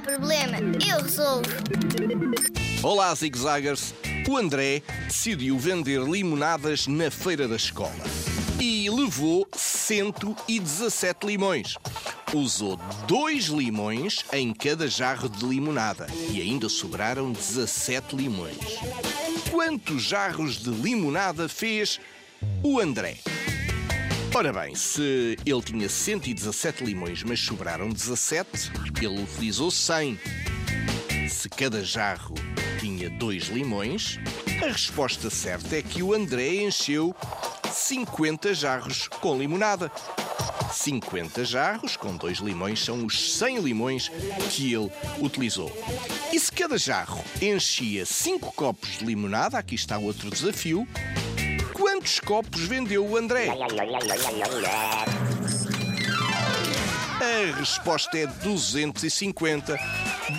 problema, eu resolvo. Olá, zigzaggers! O André decidiu vender limonadas na feira da escola e levou 117 limões. Usou dois limões em cada jarro de limonada e ainda sobraram 17 limões. Quantos jarros de limonada fez o André? Ora bem, se ele tinha 117 limões, mas sobraram 17, ele utilizou 100. Se cada jarro tinha dois limões, a resposta certa é que o André encheu 50 jarros com limonada. 50 jarros com dois limões são os 100 limões que ele utilizou. E se cada jarro enchia 5 copos de limonada, aqui está outro desafio, quantos copos vendeu o André? A resposta é 250.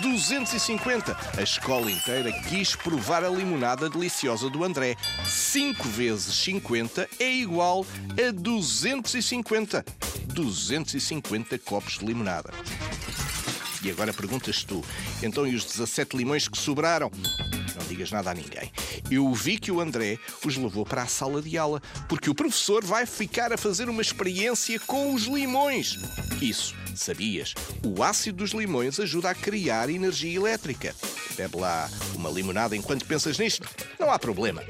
250. A escola inteira quis provar a limonada deliciosa do André. 5 vezes 50 é igual a 250. 250 copos de limonada. E agora perguntas tu, então e os 17 limões que sobraram? Digas nada a ninguém. Eu vi que o André os levou para a sala de aula, porque o professor vai ficar a fazer uma experiência com os limões. Isso, sabias? O ácido dos limões ajuda a criar energia elétrica. Bebe lá uma limonada enquanto pensas nisto. Não há problema.